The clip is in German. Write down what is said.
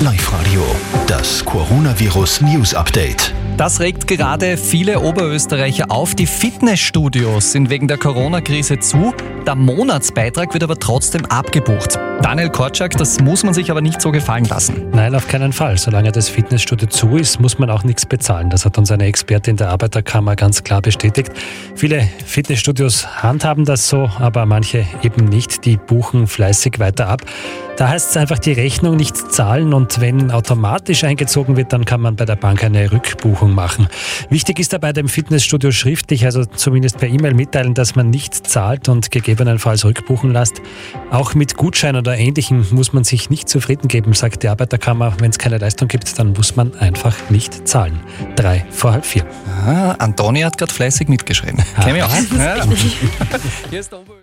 Live Radio, das Coronavirus News Update. Das regt gerade viele Oberösterreicher auf. Die Fitnessstudios sind wegen der Corona-Krise zu. Der Monatsbeitrag wird aber trotzdem abgebucht. Daniel Korczak, das muss man sich aber nicht so gefallen lassen. Nein, auf keinen Fall. Solange das Fitnessstudio zu ist, muss man auch nichts bezahlen. Das hat uns eine Expertin der Arbeiterkammer ganz klar bestätigt. Viele Fitnessstudios handhaben das so, aber manche eben nicht. Die buchen fleißig weiter ab. Da heißt es einfach die Rechnung nicht zahlen und wenn automatisch eingezogen wird, dann kann man bei der Bank eine Rückbuchung machen. Wichtig ist dabei dem Fitnessstudio schriftlich, also zumindest per E-Mail mitteilen, dass man nicht zahlt und gegebenenfalls rückbuchen lässt. Auch mit Gutschein oder Ähnlichem muss man sich nicht zufrieden geben, sagt die Arbeiterkammer. Wenn es keine Leistung gibt, dann muss man einfach nicht zahlen. Drei vor halb vier. Ah, Antonia hat gerade fleißig mitgeschrieben. Kenn mich auch. Ja.